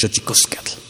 Xochicoscatl.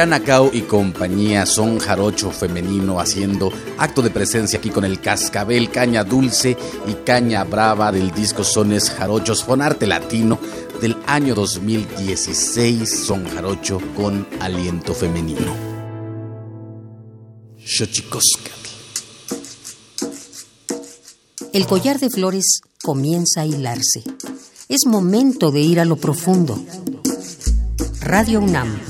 Adriana y compañía son jarocho femenino haciendo acto de presencia aquí con el cascabel, caña dulce y caña brava del disco Sones Jarochos Fonarte Latino del año 2016 Son Jarocho con aliento femenino. El collar de flores comienza a hilarse. Es momento de ir a lo profundo. Radio UNAM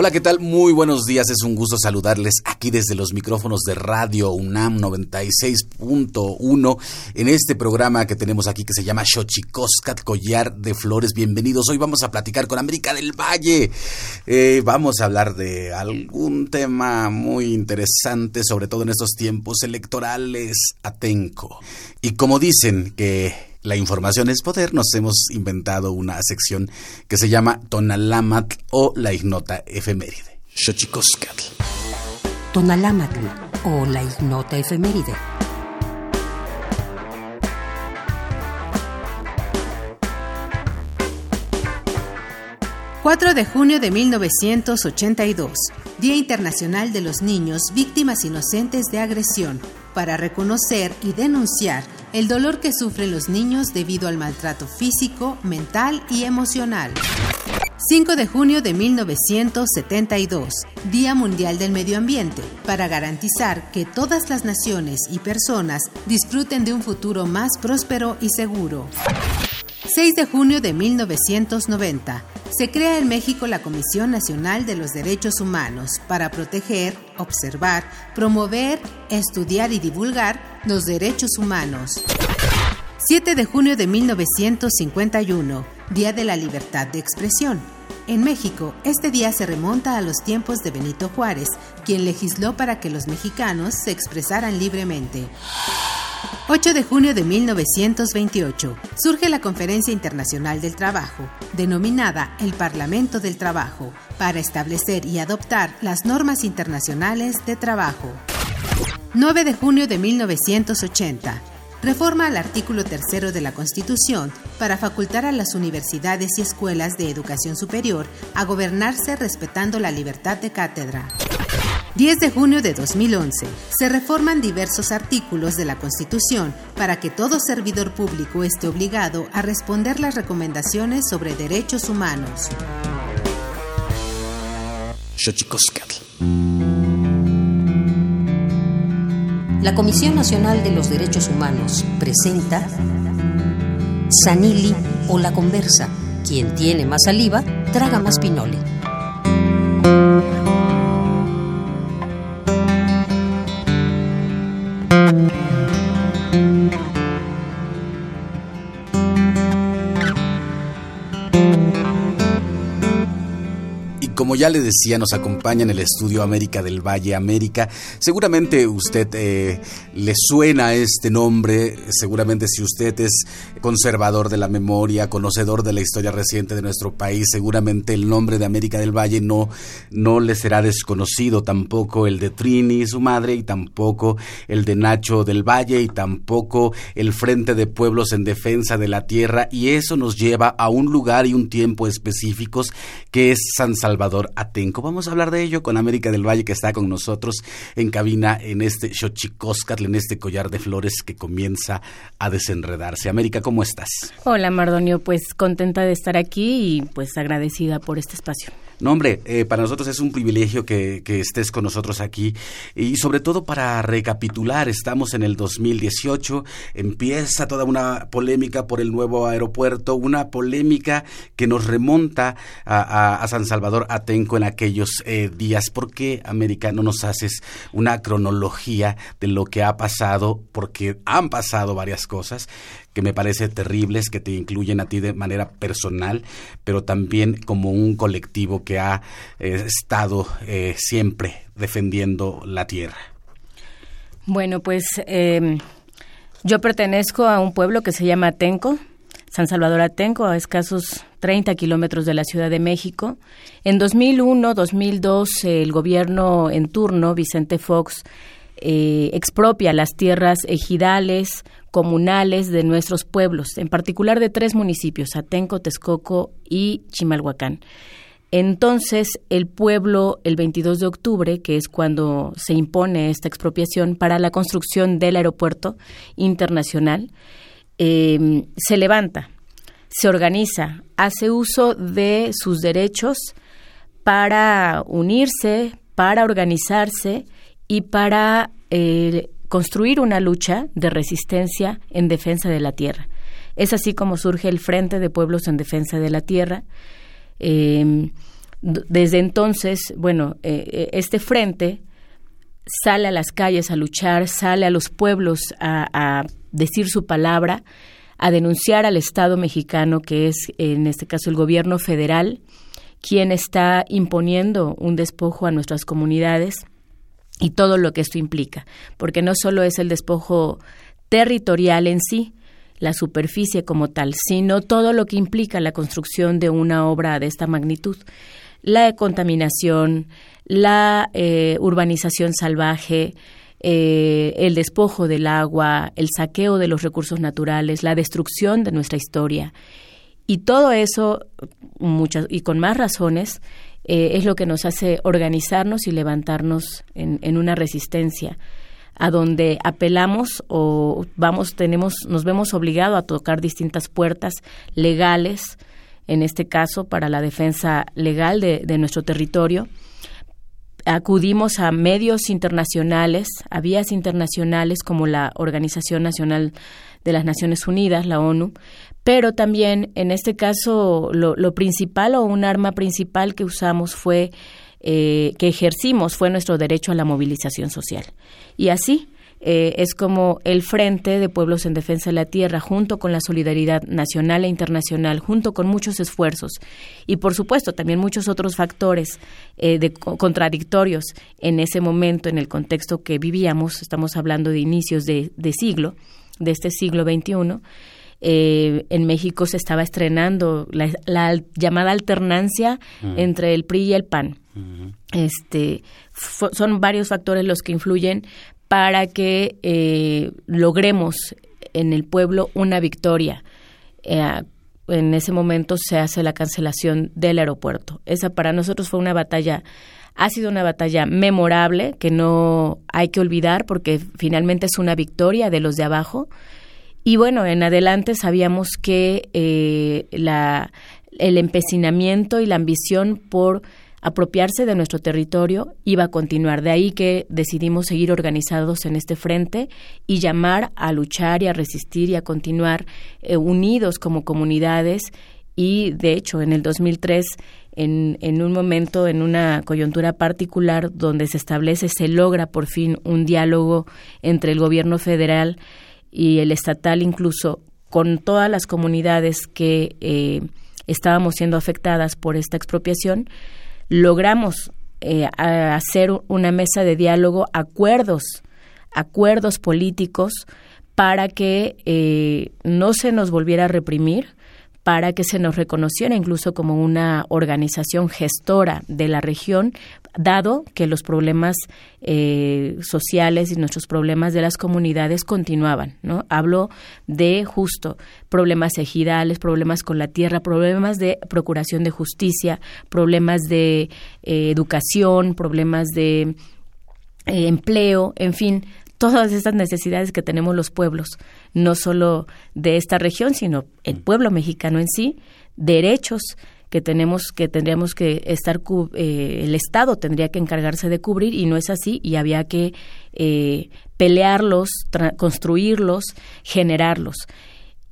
Hola, ¿qué tal? Muy buenos días. Es un gusto saludarles aquí desde los micrófonos de Radio UNAM 96.1 en este programa que tenemos aquí que se llama Xochicoscat Collar de Flores. Bienvenidos. Hoy vamos a platicar con América del Valle. Eh, vamos a hablar de algún tema muy interesante, sobre todo en estos tiempos electorales. Atenco. Y como dicen que la información es poder, nos hemos inventado una sección que se llama Tonalamatl o la ignota efeméride. Xochicoscatl. Tonalamatl o la ignota efeméride. ...4 de junio de 1982... ...Día Internacional de los Niños Víctimas Inocentes de Agresión... ...para reconocer y denunciar el dolor que sufren los niños debido al maltrato físico, mental y emocional. 5 de junio de 1972, Día Mundial del Medio Ambiente, para garantizar que todas las naciones y personas disfruten de un futuro más próspero y seguro. 6 de junio de 1990, se crea en México la Comisión Nacional de los Derechos Humanos para proteger, observar, promover, estudiar y divulgar los derechos humanos. 7 de junio de 1951, Día de la Libertad de Expresión. En México, este día se remonta a los tiempos de Benito Juárez, quien legisló para que los mexicanos se expresaran libremente. 8 de junio de 1928 surge la Conferencia Internacional del Trabajo, denominada el Parlamento del Trabajo, para establecer y adoptar las normas internacionales de trabajo. 9 de junio de 1980 reforma al artículo tercero de la Constitución para facultar a las universidades y escuelas de educación superior a gobernarse respetando la libertad de cátedra. 10 de junio de 2011. Se reforman diversos artículos de la Constitución para que todo servidor público esté obligado a responder las recomendaciones sobre derechos humanos. La Comisión Nacional de los Derechos Humanos presenta Sanili o la conversa. Quien tiene más saliva, traga más pinole. Ya le decía, nos acompaña en el estudio América del Valle América. Seguramente usted eh, le suena este nombre, seguramente si usted es conservador de la memoria, conocedor de la historia reciente de nuestro país, seguramente el nombre de América del Valle no, no le será desconocido, tampoco el de Trini, su madre, y tampoco el de Nacho del Valle, y tampoco el Frente de Pueblos en Defensa de la Tierra, y eso nos lleva a un lugar y un tiempo específicos que es San Salvador Atenco. Vamos a hablar de ello con América del Valle que está con nosotros en cabina en este Xochicóscatl, en este collar de flores que comienza a desenredarse. América, ¿cómo estás? Hola Mardonio, pues contenta de estar aquí y pues agradecida por este espacio. No, hombre, eh, para nosotros es un privilegio que, que, estés con nosotros aquí y sobre todo para recapitular, estamos en el 2018, empieza toda una polémica por el nuevo aeropuerto, una polémica que nos remonta a, a, San Salvador Atenco en aquellos eh, días. ¿Por qué, América, no nos haces una cronología de lo que ha pasado? Porque han pasado varias cosas que me parece terribles, que te incluyen a ti de manera personal, pero también como un colectivo que ha eh, estado eh, siempre defendiendo la tierra. Bueno, pues em, yo pertenezco a un pueblo que se llama Atenco, San Salvador Atenco, a escasos 30 kilómetros de la Ciudad de México. En 2001-2002, el gobierno en turno, Vicente Fox, eh, expropia las tierras ejidales, comunales de nuestros pueblos, en particular de tres municipios, Atenco, Texcoco y Chimalhuacán. Entonces, el pueblo, el 22 de octubre, que es cuando se impone esta expropiación para la construcción del aeropuerto internacional, eh, se levanta, se organiza, hace uso de sus derechos para unirse, para organizarse y para eh, construir una lucha de resistencia en defensa de la tierra. Es así como surge el Frente de Pueblos en Defensa de la Tierra. Em, desde entonces, bueno, eh, eh, este frente sale a las calles a luchar, sale a los pueblos a, decir su palabra, a denunciar al Estado mexicano, que es en este caso el gobierno federal, quien está imponiendo un despojo a nuestras comunidades y todo lo que esto implica, porque no solo es el despojo territorial en sí, la superficie como tal, sino todo lo que implica la construcción de una obra de esta magnitud. La contaminación, la eh, urbanización salvaje, eh, el despojo del agua, el saqueo de los recursos naturales, la destrucción de nuestra historia. Y todo eso, muchas, y con más razones, eh, es lo que nos hace organizarnos y levantarnos en, en, una resistencia a donde apelamos o vamos tenemos nos vemos obligados a tocar distintas puertas legales en este caso para la defensa legal de, de nuestro territorio. Acudimos a medios internacionales, a vías internacionales como la Organización Nacional de las Naciones Unidas, la ONU, pero también en este caso lo, principal o un arma principal que usamos fue, eh, que ejercimos, fue nuestro derecho a la movilización social. Y así, eh, es como el Frente de Pueblos en Defensa de la Tierra, junto con la solidaridad nacional e internacional, junto con muchos esfuerzos y, por supuesto, también muchos otros factores eh, de, contradictorios en ese momento, en el contexto que vivíamos, estamos hablando de inicios de, siglo, de este siglo XXI, eh, en México se estaba estrenando la, llamada alternancia entre el PRI y el PAN. Este son varios factores los que influyen, para que eh, logremos en el pueblo una victoria. Eh, en ese momento se hace la cancelación del aeropuerto. Esa para nosotros fue una batalla, ha sido una batalla memorable que no hay que olvidar porque finalmente es una victoria de los de abajo. Y bueno, en adelante sabíamos que eh, el empecinamiento y la ambición por apropiarse de nuestro territorio iba a continuar. De ahí que decidimos seguir organizados en este frente y llamar a luchar y a resistir y a continuar eh, unidos como comunidades. Y de hecho, en el 2003, en, en un momento, en una coyuntura particular donde se establece, se logra por fin un diálogo entre el gobierno federal y el estatal, incluso con todas las comunidades que eh, estábamos siendo afectadas por esta expropiación, logramos eh, hacer una mesa de diálogo, acuerdos, acuerdos políticos para que eh, no se nos volviera a reprimir, para que se nos reconociera incluso como una organización gestora de la región, dado que los problemas eh, sociales y nuestros problemas de las comunidades continuaban. ¿no? Hablo de justo problemas ejidales, problemas con la tierra, problemas de procuración de justicia, problemas de eh, educación, problemas de eh, empleo, en fin, todas estas necesidades que tenemos los pueblos, no solo de esta región, sino el mm. pueblo mexicano en sí, derechos que tenemos que tendríamos que estar eh, el Estado tendría que encargarse de cubrir y no es así y había que eh, pelearlos, construirlos, generarlos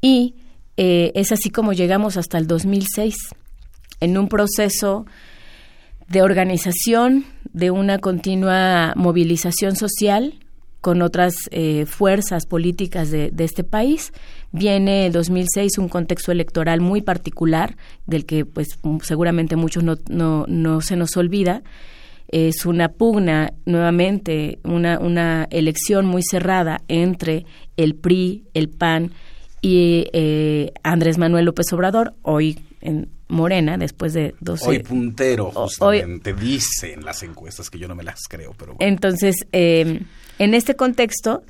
y eh, es así como llegamos hasta el 2006 en un proceso de organización de una continua movilización social con otras eh, fuerzas políticas de, este país. Viene el 2006 un contexto electoral muy particular, del que pues seguramente muchos no, no, no se nos olvida. Es una pugna, nuevamente, una, una elección muy cerrada entre el PRI, el PAN y eh, Andrés Manuel López Obrador, hoy en, Morena, después de 12... Hoy puntero, justamente, dicen las encuestas, que yo no me las creo, pero Entonces, eh, en este contexto,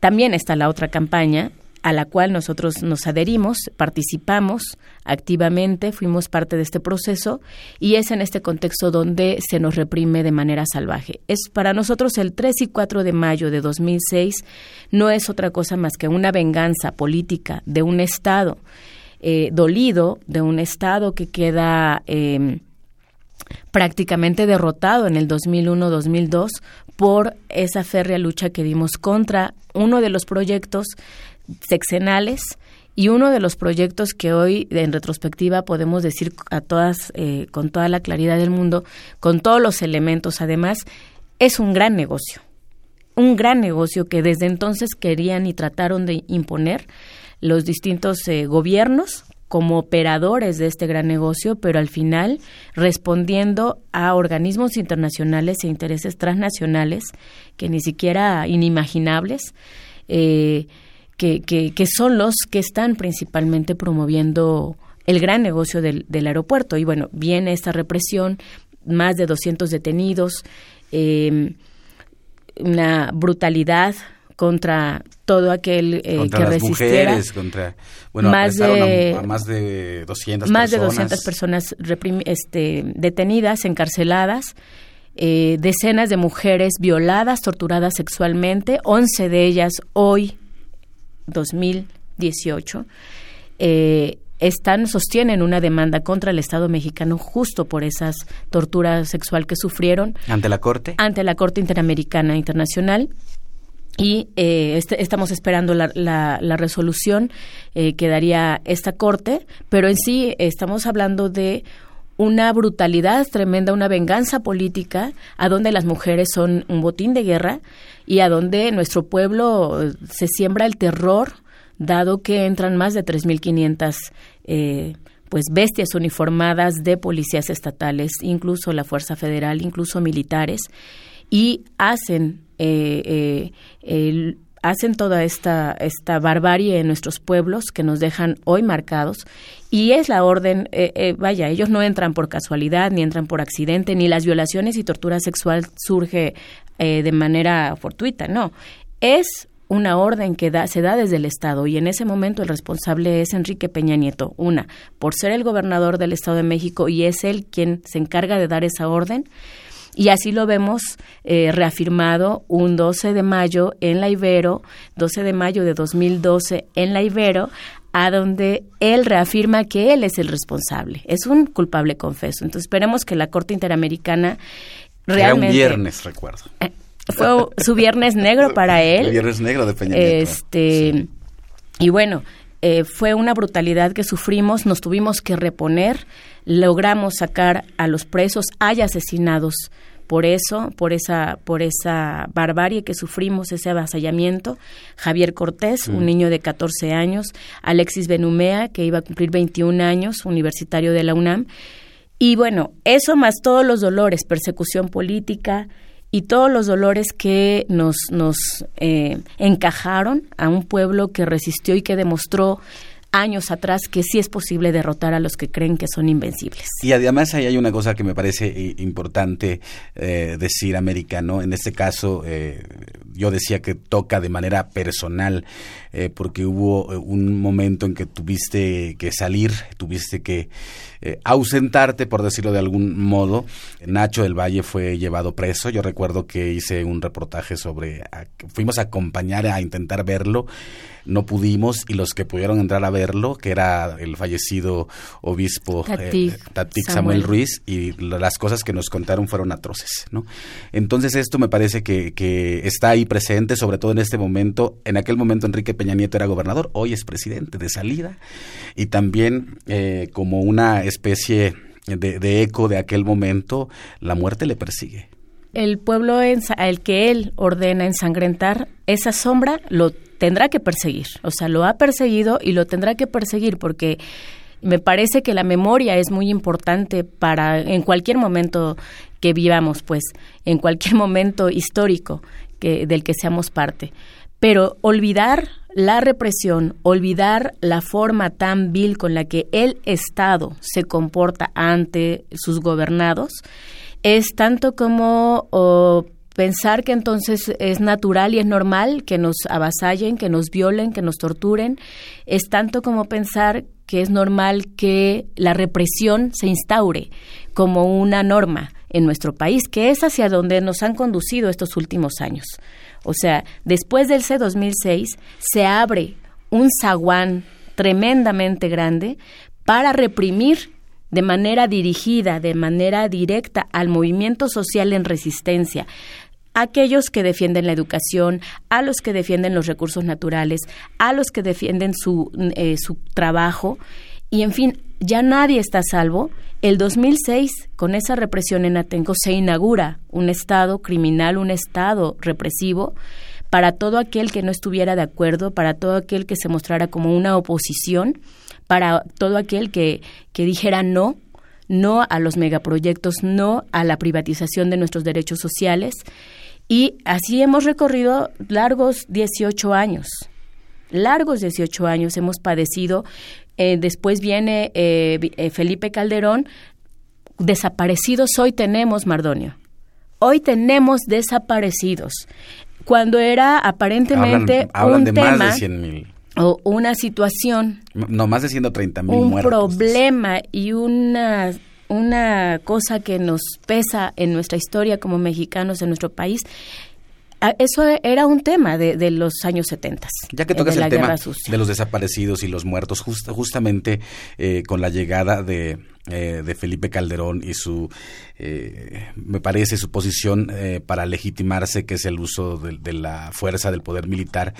también está la otra campaña, a la cual nosotros nos adherimos, participamos activamente, fuimos parte de este proceso y es en este contexto donde se nos reprime de manera salvaje. Es para nosotros el 3 y 4 de mayo de 2006 no es otra cosa más que una venganza política de un Estado eh, dolido, de un Estado que queda em, prácticamente derrotado en el 2001-2002 por esa férrea lucha que dimos contra uno de los proyectos sexenales y uno de los proyectos que hoy en retrospectiva podemos decir a todas eh, con toda la claridad del mundo con todos los elementos. Además es un gran negocio un gran negocio que desde entonces querían y trataron de imponer los distintos eh, gobiernos como operadores de este gran negocio, pero al final respondiendo a organismos internacionales e intereses transnacionales que ni siquiera inimaginables, eh, que, que, son los que están principalmente promoviendo el gran negocio del, aeropuerto. Y bueno, viene esta represión, más de 200 detenidos, em, una brutalidad contra todo aquel eh, que resistiera. contra, bueno, más de, más de 200 más de 200 personas este, detenidas, encarceladas. Eh, decenas de mujeres violadas, torturadas sexualmente, 11 de ellas hoy 2018, eh, están, sostienen una demanda contra el Estado mexicano justo por esas torturas sexual que sufrieron. ¿Ante la Corte? Ante la Corte Interamericana Internacional. Y eh, este, estamos esperando la, la, resolución eh, que daría esta Corte, pero en sí estamos hablando de una brutalidad tremenda, una venganza política, a donde las mujeres son un botín de guerra y a donde nuestro pueblo eh, se siembra el terror, dado que entran más de 3.500 eh, pues bestias uniformadas de policías estatales, incluso la Fuerza Federal, incluso militares, y hacen eh, eh hacen toda esta, esta barbarie en nuestros pueblos que nos dejan hoy marcados y es la orden, eh, eh, vaya, ellos no entran por casualidad, ni entran por accidente, ni las violaciones y tortura sexual surge eh, de manera fortuita, no, es una orden que da, se da desde el Estado y en ese momento el responsable es Enrique Peña Nieto. Una, por ser el gobernador del Estado de México y es él quien se encarga de dar esa orden. Y así lo vemos eh, reafirmado un 12 de mayo en la Ibero, 12 de mayo de 2012 en la Ibero, a donde él reafirma que él es el responsable. Es un culpable confeso. Entonces esperemos que la Corte Interamericana realmente... Era un viernes, recuerdo. Eh, fue su viernes negro para él. El viernes negro de Peña Este, Y bueno, eh, fue una brutalidad que sufrimos, nos tuvimos que reponer logramos sacar a los presos, hay asesinados por eso, por esa, por esa barbarie que sufrimos, ese avasallamiento. Javier Cortés, un niño de 14 años, Alexis Benumea, que iba a cumplir 21 años, universitario de la UNAM. Y bueno, eso más todos los dolores, persecución política y todos los dolores que nos, nos eh, encajaron a un pueblo que resistió y que demostró años atrás que sí es posible derrotar a los que creen que son invencibles. Y además ahí hay una cosa que me parece importante eh, decir, americano. En este caso, eh, yo decía que toca de manera personal, porque hubo un momento en que tuviste que salir, tuviste que ausentarte, por decirlo de algún modo. Nacho del Valle fue llevado preso. Yo recuerdo que hice un reportaje sobre, fuimos a acompañar a intentar verlo no pudimos y los que pudieron entrar a verlo, que era el fallecido obispo Tatic, eh, Samuel. Ruiz, y las cosas que nos contaron fueron atroces, ¿no? Entonces esto me parece que, que está ahí presente, sobre todo en este momento. En aquel momento Enrique Peña Nieto era gobernador, hoy es presidente de salida, y también eh, como una especie de, de eco de aquel momento, la muerte le persigue el pueblo al que él ordena ensangrentar, esa sombra lo tendrá que perseguir. O sea, lo ha perseguido y lo tendrá que perseguir porque me parece que la memoria es muy importante para en cualquier momento que vivamos, pues, en cualquier momento histórico del que seamos parte. Pero olvidar la represión, olvidar la forma tan vil con la que el Estado se comporta ante sus gobernados, es tanto como pensar que entonces es natural y es normal que nos avasallen, que nos violen, que nos torturen, es tanto como pensar que es normal que la represión se instaure como una norma en nuestro país, que es hacia donde nos han conducido estos últimos años. O sea, después del C-2006 se abre un zaguán tremendamente grande para reprimir de manera dirigida, de manera directa al movimiento social en resistencia, aquellos que defienden la educación, a los que defienden los recursos naturales, a los que defienden su, eh, su trabajo, y en fin, ya nadie está salvo. El 2006, con esa represión en Atenco, se inaugura un Estado criminal, un Estado represivo, para todo aquel que no estuviera de acuerdo, para todo aquel que se mostrara como una oposición, para todo aquel que, que dijera no, no a los megaproyectos, no a la privatización de nuestros derechos sociales. Y así hemos recorrido largos 18 años. Largos 18 años hemos padecido. Eh, después viene eh, eh, Felipe Calderón. Desaparecidos hoy tenemos, Mardonio. Hoy tenemos desaparecidos. Cuando era aparentemente hablan, un tema más de mil. o una situación, no más de 130 mil un muertos. problema y una una cosa que nos pesa en nuestra historia como mexicanos en nuestro país. Eso era un tema de, de los años 70. Ya que tocas el tema de los desaparecidos y los muertos, just, justamente eh, con la llegada de, eh, de Felipe Calderón y su, eh, me parece, su posición eh, para legitimarse, que es el uso de, de la fuerza del poder militar,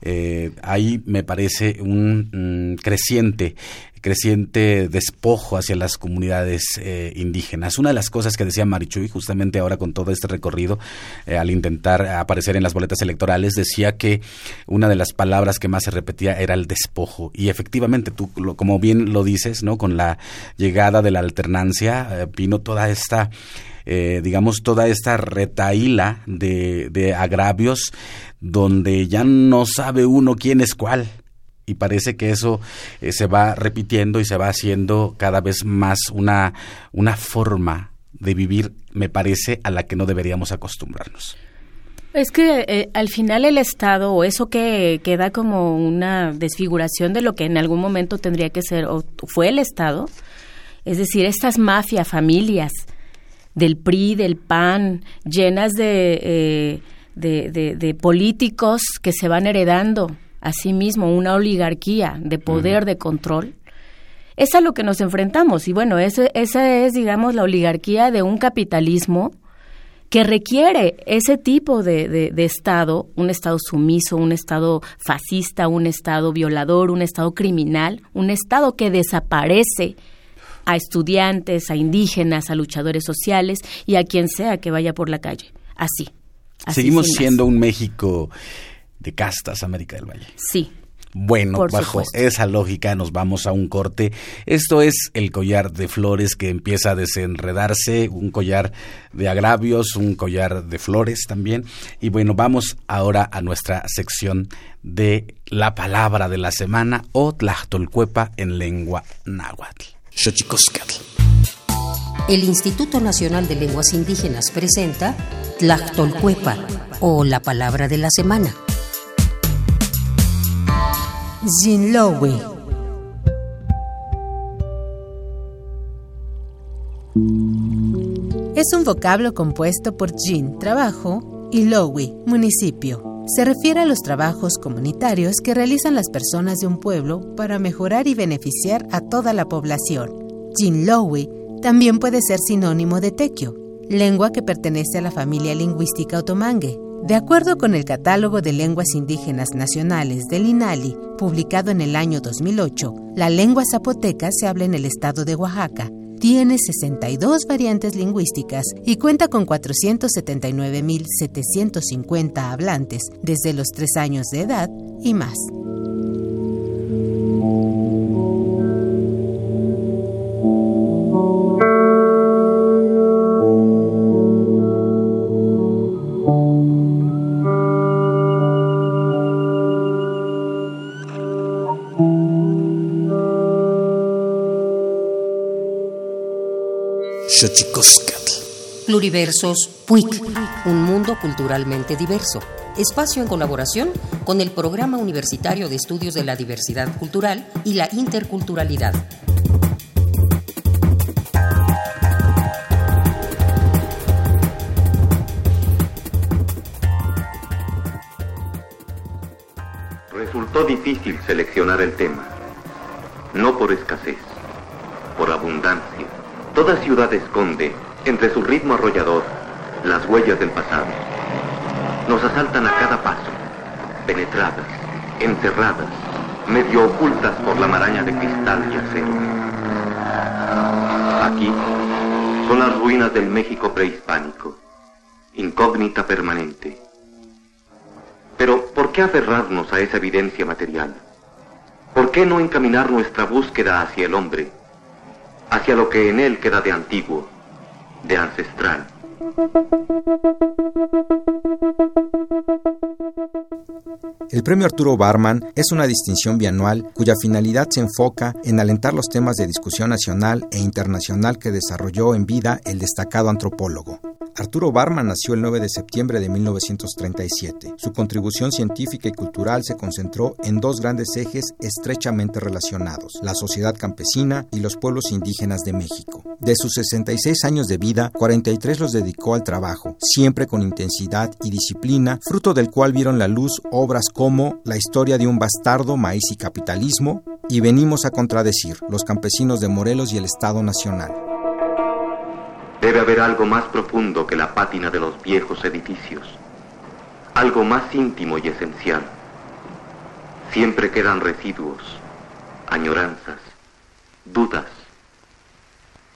eh, ahí me parece un mm, creciente creciente despojo hacia las comunidades indígenas. Una de las cosas que decía Marichuy, justamente ahora con todo este recorrido, al intentar aparecer en las boletas electorales, decía que una de las palabras que más se repetía era el despojo. Y efectivamente, tú, lo, como bien lo dices, ¿no? Con la llegada de la alternancia, eh, vino toda esta eh, digamos, toda esta retaíla de, de agravios donde ya no sabe uno quién es cuál y parece que eso eh, se va repitiendo y se va haciendo cada vez más una, una forma de vivir, me parece, a la que no deberíamos acostumbrarnos. Es que eh, al final el Estado, o eso que queda como una desfiguración de lo que en algún momento tendría que ser, o fue el Estado, es decir, estas mafias, familias del PRI, del PAN, llenas de, eh, de, de, de políticos que se van heredando asimismo una oligarquía de poder, uh -huh. de control, es a lo que nos enfrentamos. Y bueno, ese, esa es, digamos, la oligarquía de un capitalismo que requiere ese tipo de, de, de, Estado, un Estado sumiso, un Estado fascista, un Estado violador, un Estado criminal, un Estado que desaparece a estudiantes, a indígenas, a luchadores sociales y a quien sea que vaya por la calle. Así. así Seguimos siendo un México de castas, América del Valle. Sí. Bueno, Por bajo supuesto. esa lógica nos vamos a un corte. Esto es el collar de flores que empieza a desenredarse, un collar de agravios, un collar de flores también. Y bueno, vamos ahora a nuestra sección de la palabra de la semana o Tlachtolcuepa en lengua náhuatl. El Instituto Nacional de Lenguas Indígenas presenta Tlachtolcuepa o la palabra de la semana. Zinlowe. Es un vocablo compuesto por Jin, trabajo, y Lowi, municipio. Se refiere a los trabajos comunitarios que realizan las personas de un pueblo para mejorar y beneficiar a toda la población. Jinlowi también puede ser sinónimo de tequio, lengua que pertenece a la familia lingüística otomangue. De acuerdo con el Catálogo de Lenguas Indígenas Nacionales del INALI, publicado en el año 2008, la lengua zapoteca se habla en el estado de Oaxaca. Tiene 62 variantes lingüísticas y cuenta con 479.750 hablantes desde los 3 años de edad y más. Xochicoscatl. Pluriversos PUIC, un mundo culturalmente diverso. Espacio en colaboración con el Programa Universitario de Estudios de la Diversidad Cultural y la Interculturalidad. Resultó difícil seleccionar el tema, no por escasez. Toda ciudad esconde, entre su ritmo arrollador, las huellas del pasado. Nos asaltan a cada paso, penetradas, encerradas, medio ocultas por la maraña de cristal y acero. Aquí son las ruinas del México prehispánico, incógnita permanente pero, ¿por qué aferrarnos a esa evidencia material? ¿Por qué no encaminar nuestra búsqueda hacia el hombre, hacia lo que en él queda de antiguo, de ancestral? El premio Arturo Barman es una distinción bianual cuya finalidad se enfoca en alentar los temas de discusión nacional e internacional que desarrolló en vida el destacado antropólogo. Arturo Barman nació el 9 de septiembre de 1937. Su contribución científica y cultural se concentró en dos grandes ejes estrechamente relacionados, la sociedad campesina y los pueblos indígenas de México. De sus 66 años de vida, 43 los dedicó al trabajo, siempre con intensidad y disciplina, fruto del cual vieron la luz obras como La historia de un bastardo, maíz y capitalismo, y venimos a contradecir Los campesinos de Morelos y el Estado Nacional. Debe haber algo más profundo que la pátina de los viejos edificios, algo más íntimo y esencial. Siempre quedan residuos, añoranzas, dudas.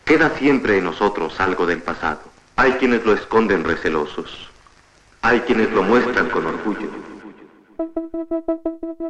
Queda siempre en nosotros algo del pasado. Hay quienes lo esconden recelosos, hay quienes lo muestran con orgullo.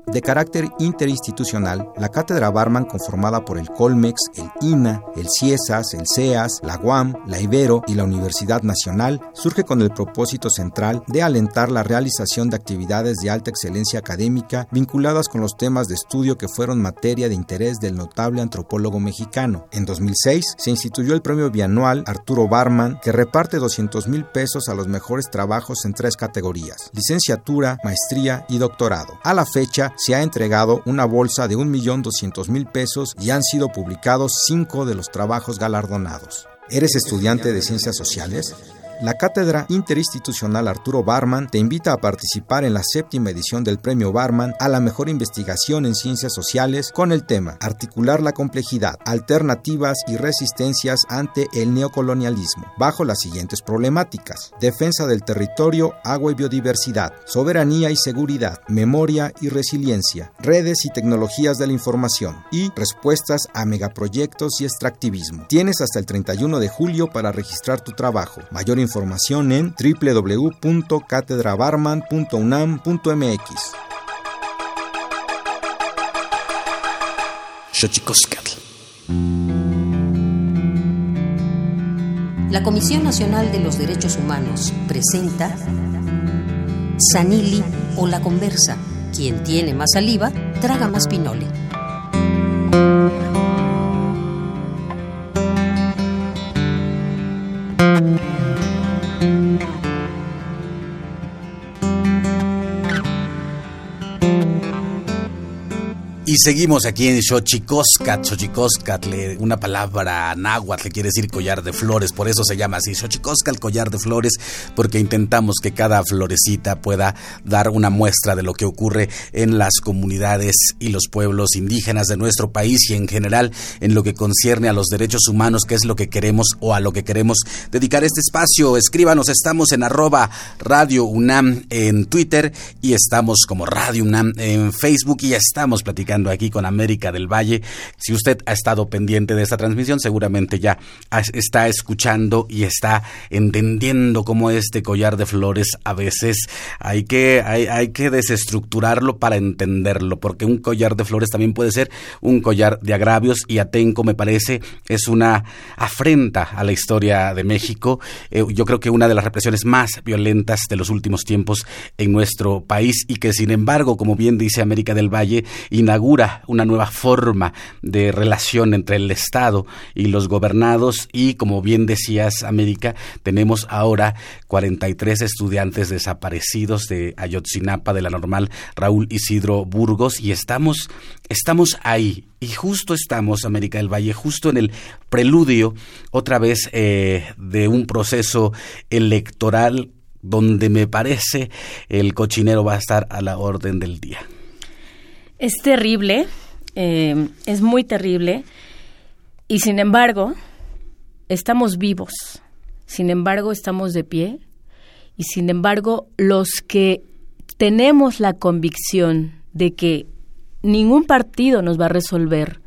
De carácter interinstitucional, la cátedra Barman, conformada por el Colmex, el INA, el CIESAS, el CEAS, la UAM, la Ibero y la Universidad Nacional, surge con el propósito central de alentar la realización de actividades de alta excelencia académica vinculadas con los temas de estudio que fueron materia de interés del notable antropólogo mexicano. En 2006 se instituyó el premio bianual Arturo Barman, que reparte 200 mil pesos a los mejores trabajos en tres categorías: licenciatura, maestría y doctorado. A la fecha se ha entregado una bolsa de 1.200.000 pesos y han sido publicados cinco de los trabajos galardonados. ¿Eres estudiante de ciencias sociales? La Cátedra Interinstitucional Arturo Barman te invita a participar en la séptima edición del Premio Barman a la mejor investigación en ciencias sociales con el tema Articular la complejidad, alternativas y resistencias ante el neocolonialismo, bajo las siguientes problemáticas. Defensa del territorio, agua y biodiversidad, soberanía y seguridad, memoria y resiliencia, redes y tecnologías de la información y respuestas a megaproyectos y extractivismo. Tienes hasta el 31 de julio para registrar tu trabajo. Mayor información información en www.catedrabarman.unam.mx. La Comisión Nacional de los Derechos Humanos presenta Sanili o la conversa. Quien tiene más saliva, traga más pinole. Y seguimos aquí en Xochicoscat, Xochicoscat, una palabra náhuatl que quiere decir collar de flores, por eso se llama así, Xochicoscat, collar de flores, porque intentamos que cada florecita pueda dar una muestra de lo que ocurre en las comunidades y los pueblos indígenas de nuestro país y en general en lo que concierne a los derechos humanos, que es lo que queremos o a lo que queremos dedicar este espacio. Escríbanos, estamos en arroba Radio UNAM en Twitter y estamos como Radio UNAM en Facebook y ya estamos platicando aquí con América del Valle. Si usted ha estado pendiente de esta transmisión, seguramente ya está escuchando y está entendiendo cómo este collar de flores a veces hay que, hay, que desestructurarlo para entenderlo, porque un collar de flores también puede ser un collar de agravios y Atenco me parece es una afrenta a la historia de México. Eh, yo creo que una de las represiones más violentas de los últimos tiempos en nuestro país y que sin embargo, como bien dice América del Valle, inaugura una nueva forma de relación entre el Estado y los gobernados. Y como bien decías América, tenemos ahora 43 estudiantes desaparecidos de Ayotzinapa de la normal Raúl Isidro Burgos. Y estamos estamos ahí. Y justo estamos América del Valle justo en el preludio otra vez eh, de un proceso electoral donde me parece el cochinero va a estar a la orden del día. Es terrible, eh, es muy terrible, y sin embargo, estamos vivos, sin embargo, estamos de pie, y sin embargo, los que tenemos la convicción de que ningún partido nos va a resolver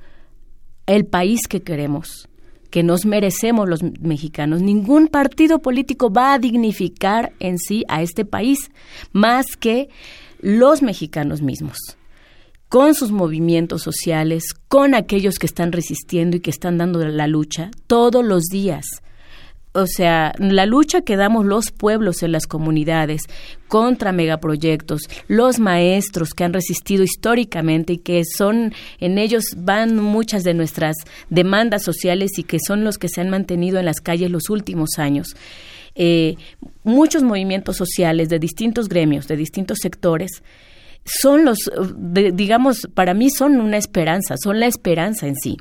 el país que queremos, que nos merecemos los mexicanos. Ningún partido político va a dignificar en sí a este país más que los mexicanos mismos con sus movimientos sociales, con aquellos que están resistiendo y que están dando la lucha todos los días o sea, la lucha que damos los pueblos en las comunidades contra megaproyectos, los maestros que han resistido históricamente y que son, en ellos van muchas de nuestras demandas sociales y que son los que se han mantenido en las calles los últimos años. Eh, muchos movimientos sociales de distintos gremios, de distintos sectores, son los, digamos, para mí son una esperanza, son la esperanza en sí.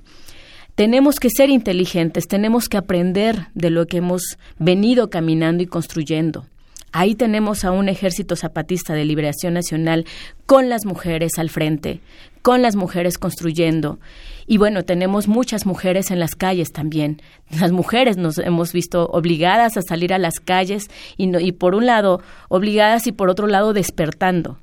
Tenemos que ser inteligentes, tenemos que aprender de lo que hemos venido caminando y construyendo. Ahí tenemos a un ejército zapatista de liberación nacional con las mujeres al frente, con las mujeres construyendo. Y bueno, tenemos muchas mujeres en las calles también. Las mujeres nos hemos visto obligadas a salir a las calles y, y por un lado obligadas y por otro lado despertando.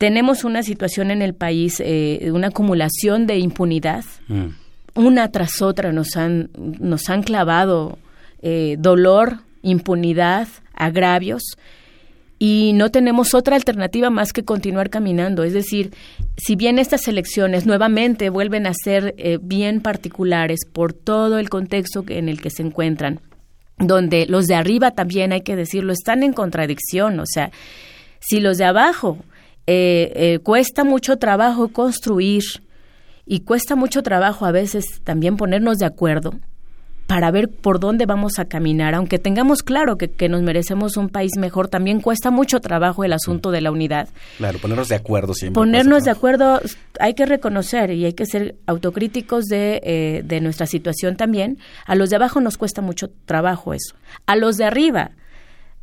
Tenemos una situación en el país, eh, una acumulación de impunidad. Mm una tras otra nos han, nos han clavado eh, dolor, impunidad, agravios y no tenemos otra alternativa más que continuar caminando. Es decir, si bien estas elecciones nuevamente vuelven a ser eh, bien particulares por todo el contexto en el que se encuentran, donde los de arriba también, hay que decirlo, están en contradicción. O sea, si los de abajo eh, cuesta mucho trabajo construir, y cuesta mucho trabajo a veces también ponernos de acuerdo para ver por dónde vamos a caminar, aunque tengamos claro que, que, nos merecemos un país mejor, también cuesta mucho trabajo el asunto de la unidad. Claro, ponernos de acuerdo siempre. Ponernos de acuerdo, hay que reconocer y hay que ser autocríticos de, eh, de nuestra situación también. A los de abajo nos cuesta mucho trabajo eso. A los de arriba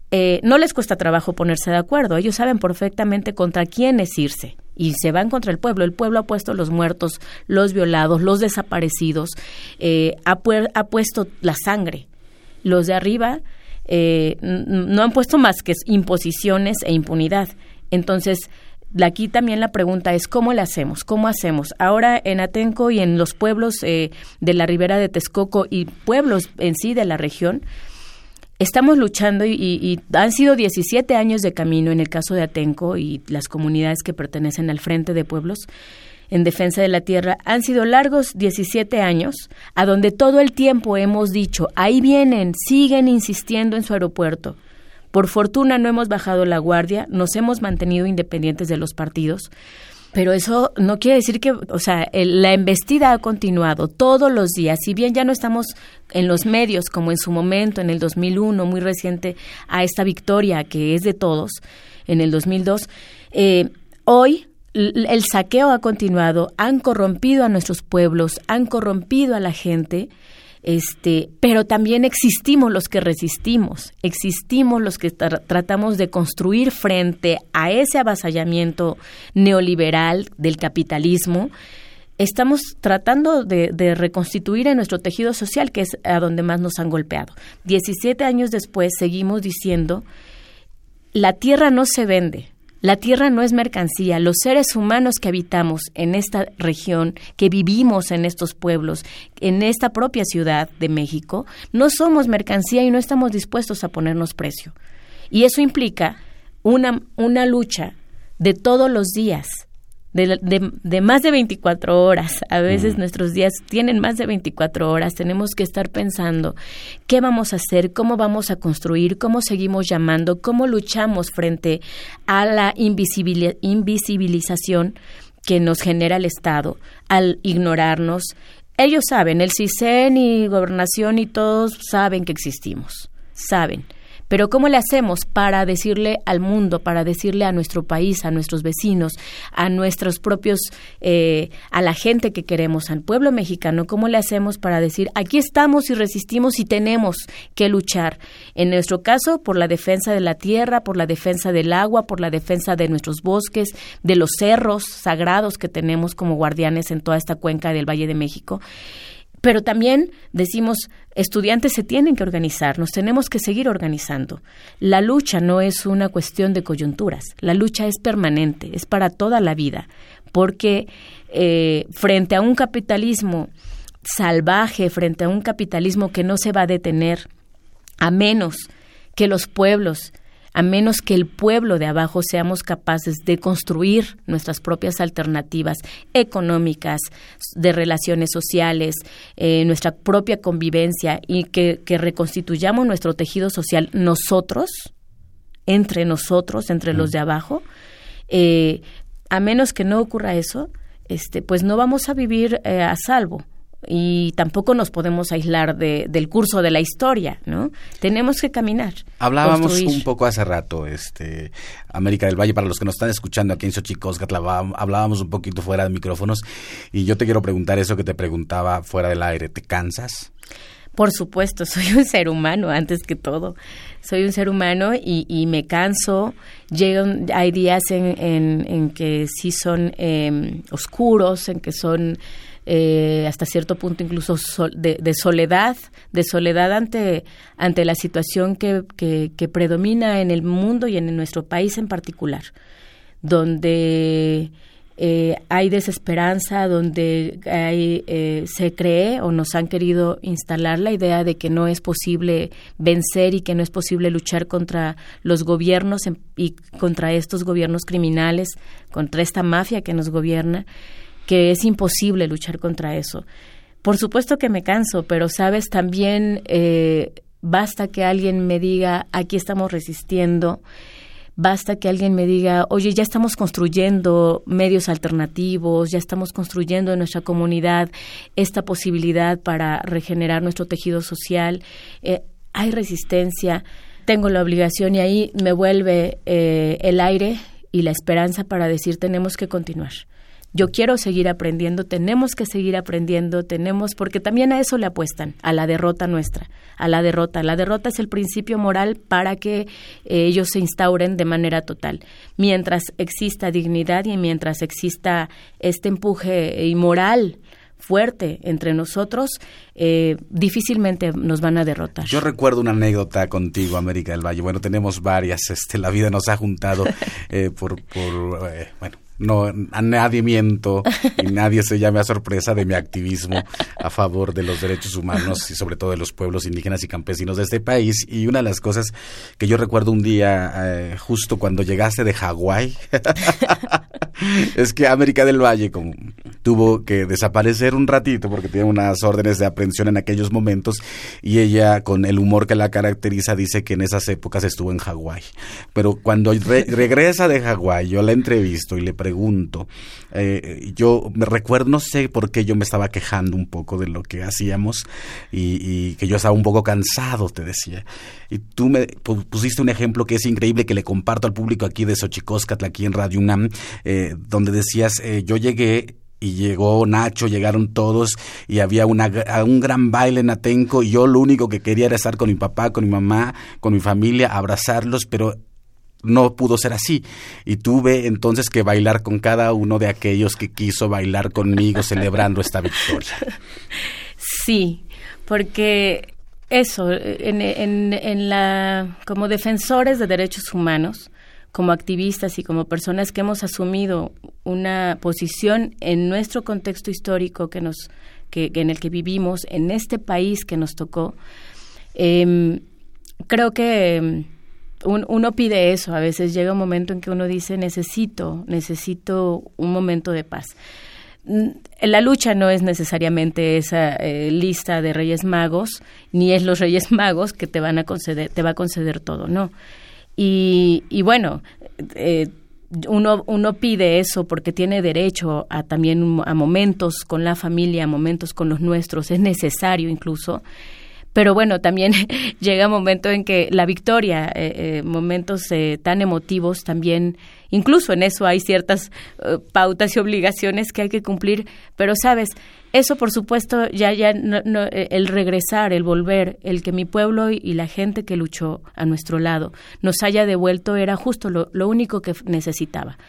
eh, no les cuesta trabajo ponerse de acuerdo. Ellos saben perfectamente contra quiénes irse y se van contra el pueblo. El pueblo ha puesto los muertos, los violados, los desaparecidos, eh, ha, ha, puesto la sangre. Los de arriba eh, no han puesto más que imposiciones e impunidad. Entonces, aquí también la pregunta es cómo le hacemos, cómo hacemos. Ahora en Atenco y en los pueblos de la ribera de Texcoco y pueblos en sí de la región, estamos luchando y, han sido 17 años de camino en el caso de Atenco y las comunidades que pertenecen al Frente de Pueblos en defensa de la tierra. Han sido largos 17 años a donde todo el tiempo hemos dicho, ahí vienen, siguen insistiendo en su aeropuerto. Por fortuna no hemos bajado la guardia, nos hemos mantenido independientes de los partidos. Pero eso no quiere decir que, o sea, la embestida ha continuado todos los días. Si bien ya no estamos en los medios como en su momento, en el 2001, muy reciente, a esta victoria que es de todos, en el 2002, eh, hoy el saqueo ha continuado, han corrompido a nuestros pueblos, han corrompido a la gente este, pero también existimos los que resistimos, existimos los que tratamos de construir frente a ese avasallamiento neoliberal del capitalismo. Estamos tratando de, de reconstituir en nuestro tejido social, que es a donde más nos han golpeado. Diecisiete años después seguimos diciendo, la tierra no se vende, la tierra no es mercancía. Los seres humanos que habitamos en esta región, que vivimos en estos pueblos, en esta propia ciudad de México, no somos mercancía y no estamos dispuestos a ponernos precio. Y eso implica una, una lucha de todos los días de, más de 24 horas. A veces nuestros días tienen más de 24 horas. Tenemos que estar pensando qué vamos a hacer, cómo vamos a construir, cómo seguimos llamando, cómo luchamos frente a la invisibilización que nos genera el Estado al ignorarnos. Ellos saben, el CISEN y Gobernación y todos saben que existimos, saben. Pero ¿cómo le hacemos para decirle al mundo, para decirle a nuestro país, a nuestros vecinos, a nuestros propios, eh, a la gente que queremos, al pueblo mexicano, cómo le hacemos para decir, aquí estamos y resistimos y tenemos que luchar? En nuestro caso, por la defensa de la tierra, por la defensa del agua, por la defensa de nuestros bosques, de los cerros sagrados que tenemos como guardianes en toda esta cuenca del Valle de México. Pero también decimos, estudiantes se tienen que organizar, nos tenemos que seguir organizando. La lucha no es una cuestión de coyunturas, la lucha es permanente, es para toda la vida, porque eh, frente a un capitalismo salvaje, frente a un capitalismo que no se va a detener, a menos que los pueblos a menos que el pueblo de abajo seamos capaces de construir nuestras propias alternativas económicas, de relaciones sociales, eh, nuestra propia convivencia y que, reconstituyamos nuestro tejido social nosotros, entre nosotros, entre los de abajo, eh, a menos que no ocurra eso, este, pues no vamos a vivir eh, a salvo y tampoco nos podemos aislar de, del curso de la historia, ¿no? Tenemos que caminar. Hablábamos un poco hace rato, este, América del Valle, para los que nos están escuchando aquí en Xochicoscatl, hablábamos un poquito fuera de micrófonos y yo te quiero preguntar eso que te preguntaba fuera del aire, ¿te cansas? Por supuesto, soy un ser humano antes que todo. Soy un ser humano y, y me canso. Llegan, hay días en, en, que sí son em, oscuros, en que son eh, hasta cierto punto incluso de, soledad, de soledad ante, ante la situación que, que, predomina en el mundo y en nuestro país en particular, donde eh, hay desesperanza, donde hay, eh, se cree o nos han querido instalar la idea de que no es posible vencer y que no es posible luchar contra los gobiernos y contra estos gobiernos criminales, contra esta mafia que nos gobierna que es imposible luchar contra eso. Por supuesto que me canso, pero sabes, también eh, basta que alguien me diga, aquí estamos resistiendo, basta que alguien me diga, oye, ya estamos construyendo medios alternativos, ya estamos construyendo en nuestra comunidad esta posibilidad para regenerar nuestro tejido social, eh, hay resistencia, tengo la obligación y ahí me vuelve eh, el aire y la esperanza para decir tenemos que continuar yo quiero seguir aprendiendo, tenemos que seguir aprendiendo, tenemos, porque también a eso le apuestan, a la derrota nuestra, a la derrota. La derrota es el principio moral para que eh, ellos se instauren de manera total. Mientras exista dignidad y mientras exista este empuje y moral fuerte entre nosotros, eh, difícilmente nos van a derrotar. Yo recuerdo una anécdota contigo, América del Valle. Bueno, tenemos varias. Este, la vida nos ha juntado eh, por, por bueno, no a nadie miento y nadie se llame a sorpresa de mi activismo a favor de los derechos humanos y sobre todo de los pueblos indígenas y campesinos de este país. Y una de las cosas que yo recuerdo un día, eh, justo cuando llegaste de Hawái, es que América del Valle como, tuvo que desaparecer un ratito porque tiene unas órdenes de aprehensión en aquellos momentos y ella con el humor que la caracteriza dice que en esas épocas estuvo en Hawái. Pero cuando regresa de Hawái, yo la entrevisto y le pregunto, eh, yo me recuerdo, no sé por qué yo me estaba quejando un poco de lo que hacíamos y, que yo estaba un poco cansado, te decía. Y tú me pusiste un ejemplo que es increíble, que le comparto al público aquí de Xochicóscatl, aquí en Radio UNAM, eh, donde decías, eh, yo llegué y llegó Nacho, llegaron todos y había una, un gran baile en Atenco y yo lo único que quería era estar con mi papá, con mi mamá, con mi familia, abrazarlos, pero no pudo ser así. Y tuve entonces que bailar con cada uno de aquellos que quiso bailar conmigo celebrando esta victoria. Sí, porque eso, en, en, en la, como defensores de derechos humanos, como activistas y como personas que hemos asumido una posición en nuestro contexto histórico que nos, que, en el que vivimos, en este país que nos tocó, em, creo que em, uno pide eso. A veces llega un momento en que uno dice necesito, necesito un momento de paz. La lucha no es necesariamente esa eh, lista de Reyes Magos, ni es los Reyes Magos que te van a conceder, te va a conceder todo, no. Y, y bueno, eh, uno, uno pide eso porque tiene derecho a también a momentos con la familia, a momentos con los nuestros, es necesario incluso. Pero bueno, también llega un momento en que la victoria, eh, eh, momentos eh, tan emotivos también, incluso en eso hay ciertas pautas y obligaciones que hay que cumplir. Pero sabes, eso por supuesto ya ya el regresar, el volver, el que mi pueblo y, la gente que luchó a nuestro lado nos haya devuelto era justo lo, lo único que necesitaba.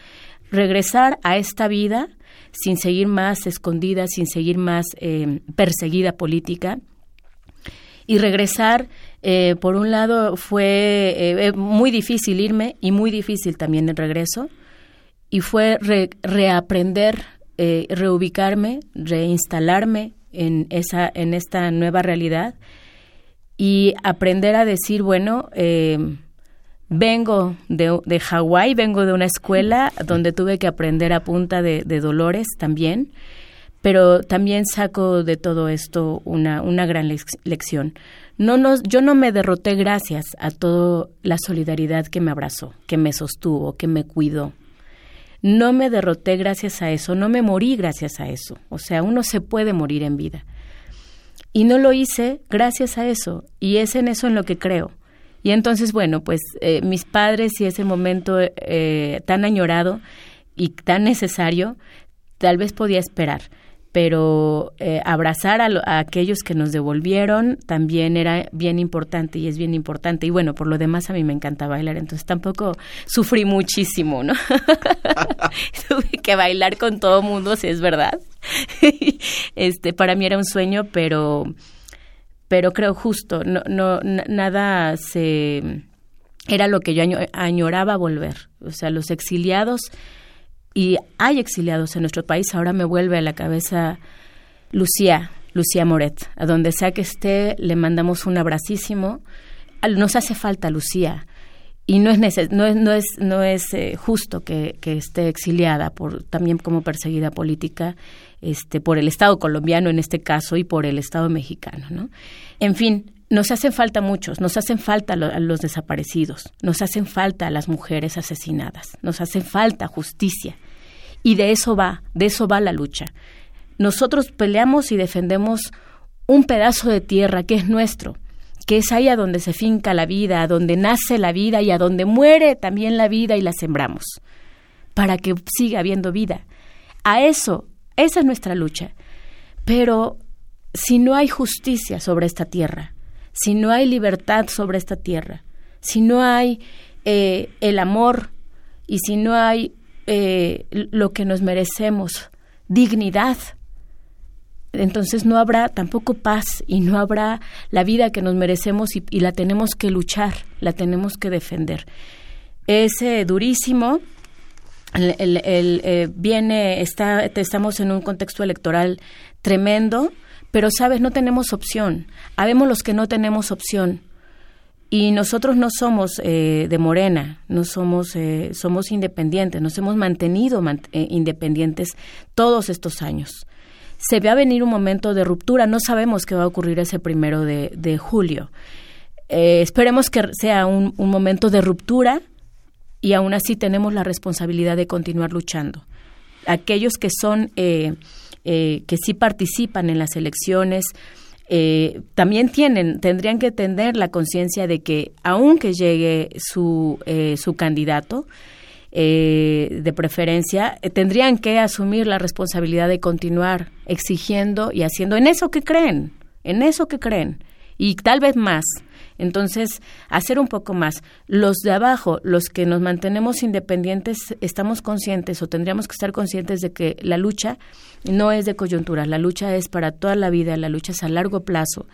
Regresar a esta vida sin seguir más escondida, sin seguir más perseguida política y regresar, eh, por un lado, fue eh, eh, muy difícil irme y muy difícil también el regreso. Y fue reaprender, reubicarme, reinstalarme en, esa, en esta nueva realidad y aprender a decir, bueno, vengo de, de Hawái, vengo de una escuela donde tuve que aprender a punta de dolores también pero también saco de todo esto una, una gran lección. No nos, yo no me derroté gracias a toda la solidaridad que me abrazó, que me sostuvo, que me cuidó. No me derroté gracias a eso, no me morí gracias a eso. O sea, uno se puede morir en vida. Y no lo hice gracias a eso, y es en eso en lo que creo. Y entonces, bueno, pues eh, mis padres y ese momento eh, tan añorado y tan necesario, tal vez podía esperar pero eh, abrazar a, aquellos que nos devolvieron también era bien importante y es bien importante. Y bueno, por lo demás a mí me encanta bailar, entonces tampoco sufrí muchísimo, ¿no? Tuve que bailar con todo mundo, si es verdad. este, para mí era un sueño, pero, pero creo justo, no, no, nada se... Era lo que yo añoraba volver. O sea, los exiliados y hay exiliados en nuestro país. Ahora me vuelve a la cabeza Lucía, Lucía Moret. A donde sea que esté, le mandamos un abracísimo. Nos hace falta Lucía. Y no es, no es, no es, no es eh, justo que, esté exiliada, por, también como perseguida política, este, por el Estado colombiano en este caso y por el Estado mexicano. ¿no? En fin, nos hacen falta muchos, nos hacen falta los desaparecidos, nos hacen falta las mujeres asesinadas, nos hacen falta justicia. Y de eso va, de eso va la lucha. Nosotros peleamos y defendemos un pedazo de tierra que es nuestro, que es ahí a donde se finca la vida, a donde nace la vida y a donde muere también la vida y la sembramos, para que siga habiendo vida. A eso, esa es nuestra lucha. Pero si no hay justicia sobre esta tierra, si no hay libertad sobre esta tierra, si no hay eh, el amor y si no hay eh, lo que nos merecemos, dignidad, entonces no habrá tampoco paz y no habrá la vida que nos merecemos y, la tenemos que luchar, la tenemos que defender. Es eh, durísimo, el, viene, está, estamos en un contexto electoral tremendo, pero, sabes, no tenemos opción. Habemos los que no tenemos opción. Y nosotros no somos eh, de Morena, no somos, eh, somos independientes, nos hemos mantenido eh, independientes todos estos años. Se ve a venir un momento de ruptura, no sabemos qué va a ocurrir ese primero de, julio. esperemos que sea un, momento de ruptura y aún así tenemos la responsabilidad de continuar luchando. Aquellos que son eh, que sí participan en las elecciones, eh, también tienen, tendrían que tener la conciencia de que aunque llegue su, eh, su candidato, de preferencia, tendrían que asumir la responsabilidad de continuar exigiendo y haciendo en eso que creen, en eso que creen, y tal vez más. Entonces, hacer un poco más. Los de abajo, los que nos mantenemos independientes, estamos conscientes o tendríamos que estar conscientes de que la lucha no es de coyuntura, la lucha es para toda la vida, la lucha es a largo plazo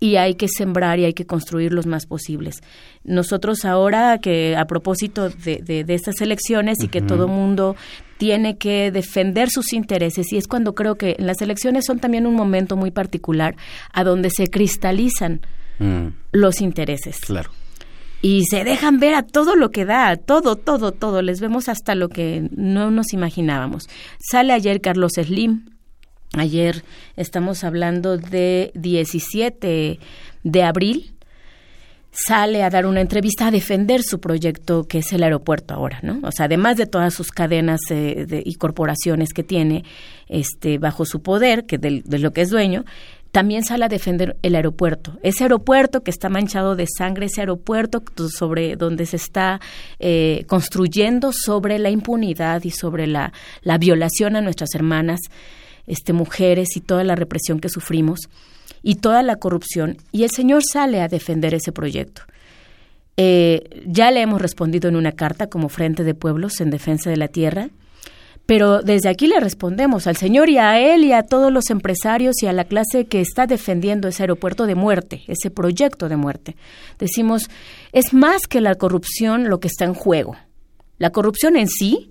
y hay que sembrar y hay que construir los más posibles. Nosotros ahora que a propósito de, estas elecciones y que todo mundo tiene que defender sus intereses y es cuando creo que las elecciones son también un momento muy particular a donde se cristalizan Mm. los intereses. Claro. Y se dejan ver a todo lo que da, todo, todo, todo. Les vemos hasta lo que no nos imaginábamos. Sale ayer Carlos Slim. Ayer estamos hablando de 17 de abril. sale a dar una entrevista a defender su proyecto que es el aeropuerto ahora, ¿no? O sea, además de todas sus cadenas eh, y corporaciones que tiene este, bajo su poder, que de, lo que es dueño, también sale a defender el aeropuerto. Ese aeropuerto que está manchado de sangre, ese aeropuerto sobre donde se está eh, construyendo sobre la impunidad y sobre la, la violación a nuestras hermanas, este, mujeres y toda la represión que sufrimos y toda la corrupción, y el Señor sale a defender ese proyecto. Eh, ya le hemos respondido en una carta como Frente de Pueblos en Defensa de la Tierra, pero desde aquí le respondemos al Señor y a Él y a todos los empresarios y a la clase que está defendiendo ese aeropuerto de muerte, ese proyecto de muerte. Decimos, es más que la corrupción lo que está en juego. La corrupción en sí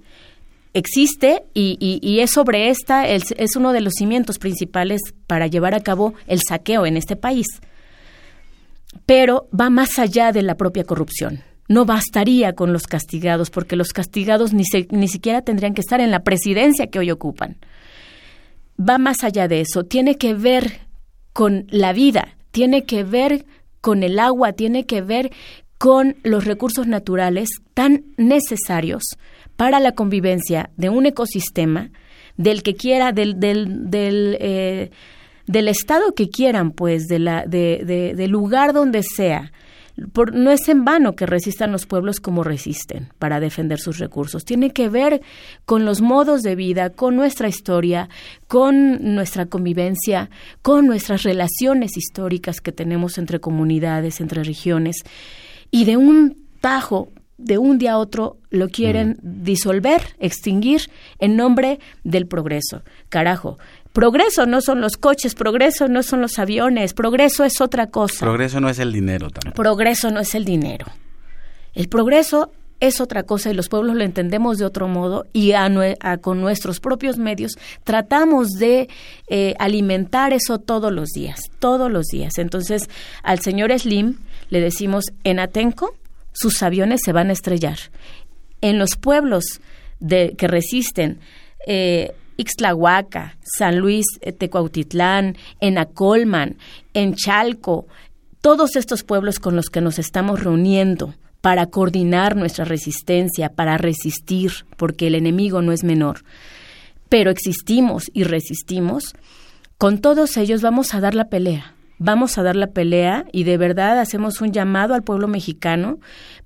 existe y, es sobre esta, es uno de los cimientos principales para llevar a cabo el saqueo en este país. Pero va más allá de la propia corrupción. No bastaría con los castigados, porque los castigados ni, ni siquiera tendrían que estar en la presidencia que hoy ocupan. Va más allá de eso, tiene que ver con la vida, tiene que ver con el agua, tiene que ver con los recursos naturales tan necesarios para la convivencia de un ecosistema, del que quiera, del, del, del, eh, estado que quieran, pues, de la, de, del lugar donde sea. Por, no es en vano que resistan los pueblos como resisten para defender sus recursos. Tiene que ver con los modos de vida, con nuestra historia, con nuestra convivencia, con nuestras relaciones históricas que tenemos entre comunidades, entre regiones. Y de un tajo de un día a otro lo quieren disolver, extinguir en nombre del progreso. Carajo, progreso no son los coches, progreso no son los aviones, progreso es otra cosa. Progreso no es el dinero también. Progreso no es el dinero. El progreso es otra cosa y los pueblos lo entendemos de otro modo y a, con nuestros propios medios tratamos de eh, alimentar eso todos los días, todos los días. Entonces, al señor Slim le decimos en Atenco, sus aviones se van a estrellar. En los pueblos de, que resisten, eh, Ixtlahuaca, San Luis, eh, Tecuautitlán, en Acolman, en Chalco, todos estos pueblos con los que nos estamos reuniendo para coordinar nuestra resistencia, para resistir, porque el enemigo no es menor, pero existimos y resistimos, con todos ellos vamos a dar la pelea. Vamos a dar la pelea y de verdad hacemos un llamado al pueblo mexicano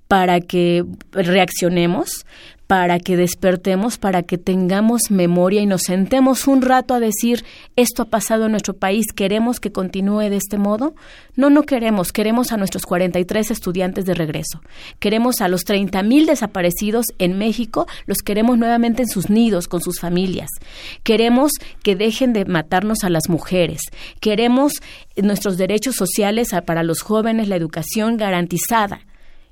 para que reaccionemos, para que despertemos, para que tengamos memoria y nos sentemos un rato a decir, esto ha pasado en nuestro país, ¿queremos que continúe de este modo? No, no queremos, queremos a nuestros 43 estudiantes de regreso, queremos a los 30 mil desaparecidos en México, los queremos nuevamente en sus nidos, con sus familias, queremos que dejen de matarnos a las mujeres, queremos nuestros derechos sociales para los jóvenes, la educación garantizada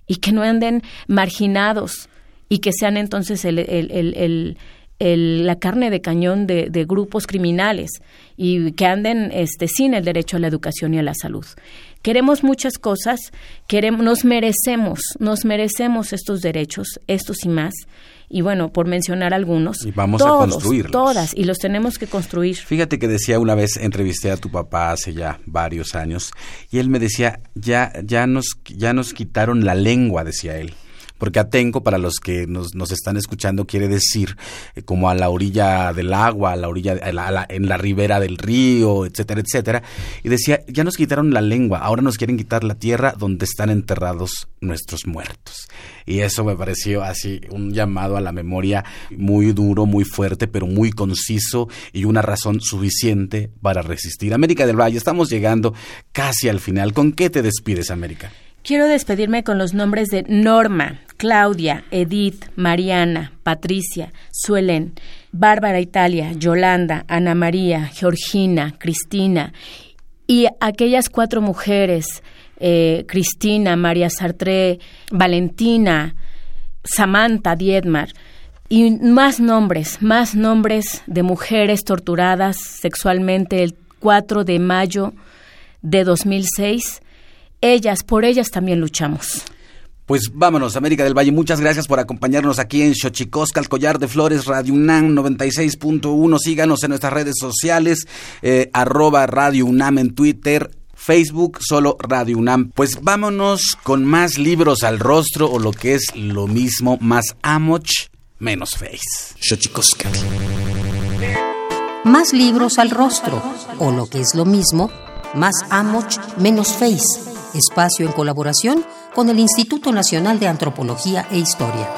y que no anden marginados y que sean entonces el, el, el, la carne de cañón de, de, grupos criminales y que anden este, sin el derecho a la educación y a la salud. Queremos muchas cosas, queremos, nos merecemos, nos merecemos estos derechos, estos y más. Y bueno, por mencionar algunos, y vamos a construirlos. todas, y los tenemos que construir. Fíjate que decía una vez, entrevisté a tu papá hace ya varios años, y él me decía, ya, ya nos, ya nos quitaron la lengua, decía él porque Atenco, para los que nos, nos están escuchando, quiere decir eh, como a la orilla del agua, a la orilla, en la ribera del río, etcétera, etcétera. Y decía, ya nos quitaron la lengua, ahora nos quieren quitar la tierra donde están enterrados nuestros muertos. Y eso me pareció así un llamado a la memoria muy duro, muy fuerte, pero muy conciso y una razón suficiente para resistir. América del Valle, estamos llegando casi al final. ¿Con qué te despides, América? Quiero despedirme con los nombres de Norma, Claudia, Edith, Mariana, Patricia, Suelen, Bárbara Italia, Yolanda, Ana María, Georgina, Cristina y aquellas cuatro mujeres, eh, Cristina, María Sartre, Valentina, Samantha Dietmar, y más nombres, más nombres de mujeres torturadas sexualmente el 4 de mayo de 2006 ellas, por ellas también luchamos. Pues vámonos, América del Valle. Muchas gracias por acompañarnos aquí en Xochicosca, el Collar de Flores, Radio UNAM 96.1. Síganos en nuestras redes sociales, eh, arroba Radio UNAM en Twitter, Facebook solo Radio UNAM. Pues vámonos con más libros al rostro o lo que es lo mismo, más amoch, menos face. Más libros al rostro o lo que es lo mismo, más amoch, menos face. Espacio en colaboración con el Instituto Nacional de Antropología e Historia.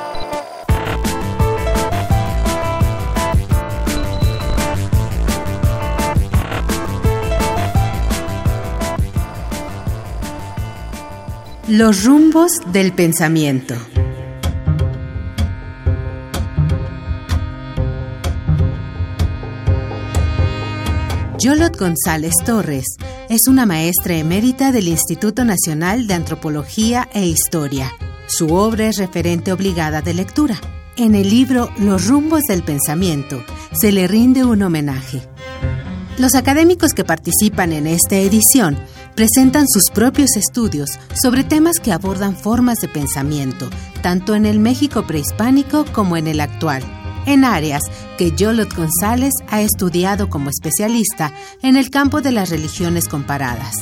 Los rumbos del pensamiento. Yolot González Torres es una maestra emérita del Instituto Nacional de Antropología e Historia. Su obra es referente obligada de lectura. En el libro Los rumbos del pensamiento se le rinde un homenaje. Los académicos que participan en esta edición presentan sus propios estudios sobre temas que abordan formas de pensamiento, tanto en el México prehispánico como en el actual, en áreas que Yolot González ha estudiado como especialista en el campo de las religiones comparadas.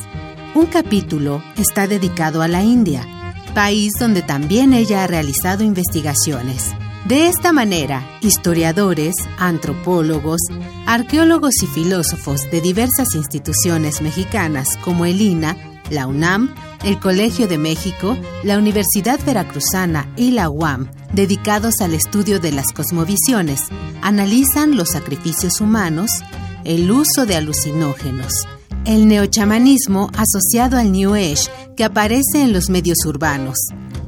Un capítulo está dedicado a la India, país donde también ella ha realizado investigaciones. De esta manera, historiadores, antropólogos, arqueólogos y filósofos de diversas instituciones mexicanas como el INA, la UNAM, el Colegio de México, la Universidad Veracruzana y la UAM, dedicados al estudio de las cosmovisiones, analizan los sacrificios humanos, el uso de alucinógenos, el neochamanismo asociado al New Age que aparece en los medios urbanos,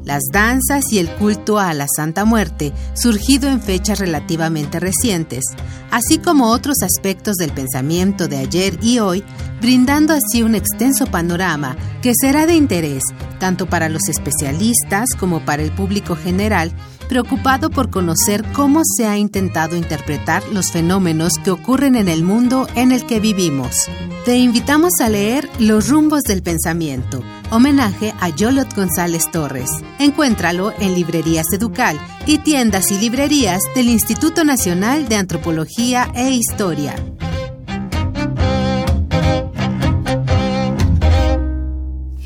las danzas y el culto a la Santa Muerte, surgido en fechas relativamente recientes, así como otros aspectos del pensamiento de ayer y hoy, brindando así un extenso panorama que será de interés tanto para los especialistas como para el público general, preocupado por conocer cómo se ha intentado interpretar los fenómenos que ocurren en el mundo en el que vivimos. Te invitamos a leer Los rumbos del pensamiento, homenaje a Yolot González Torres. Encuéntralo en librerías Educal y tiendas y librerías del Instituto Nacional de Antropología e Historia.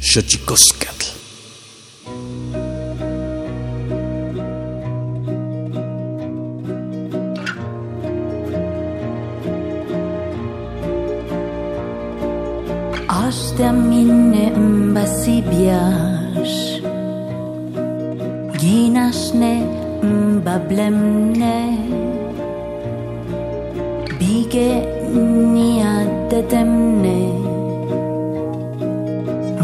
Aștea sypiasz Ginaszne mbablemne Bige nia detemne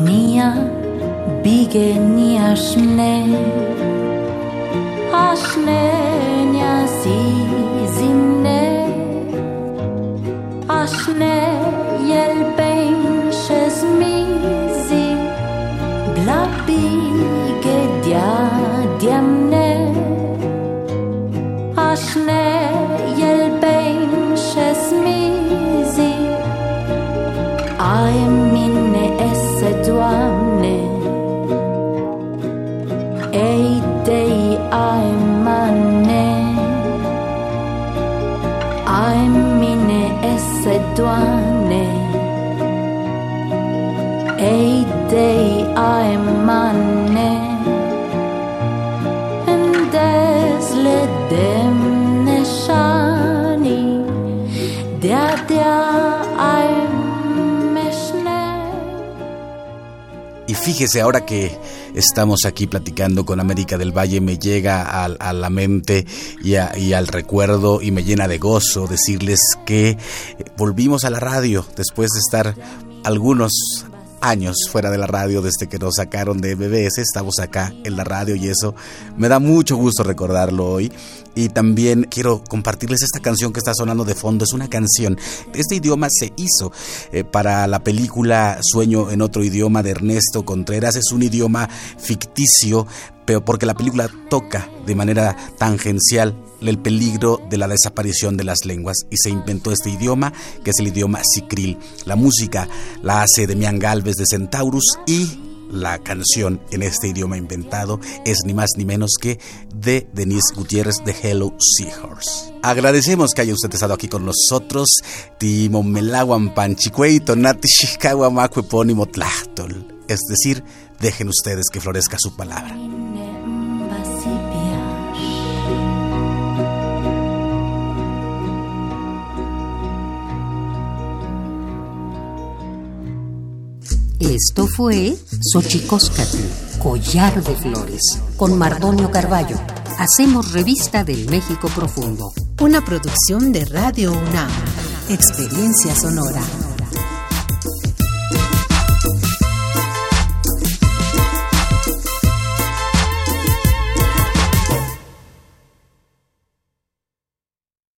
Nia bige nia ashne A szne nia zi zinne A Y fíjese ahora que estamos aquí platicando con América del Valle, me llega a, la mente y, y, al recuerdo y me llena de gozo decirles que volvimos a la radio después de estar algunos años fuera de la radio desde que nos sacaron de BBS. Estamos acá en la radio y eso me da mucho gusto recordarlo hoy. Y también quiero compartirles esta canción que está sonando de fondo. Es una canción. Este idioma se hizo eh, para la película Sueño en otro idioma de Ernesto Contreras. Es un idioma ficticio, pero porque la película toca de manera tangencial el peligro de la desaparición de las lenguas y se inventó este idioma que es el idioma sicril. La música la hace Demian Galvez de Centaurus y la canción en este idioma inventado es ni más ni menos que de Denise Gutiérrez de Hello Seahorse. Agradecemos que haya usted estado aquí con nosotros. Timo Melaguan Panchicueito, Nati Es decir, dejen ustedes que florezca su palabra. Esto fue Xochicóscatl, Collar de Flores, con Mardonio Carballo. Hacemos revista del México Profundo. Una producción de Radio UNAM. Experiencia sonora.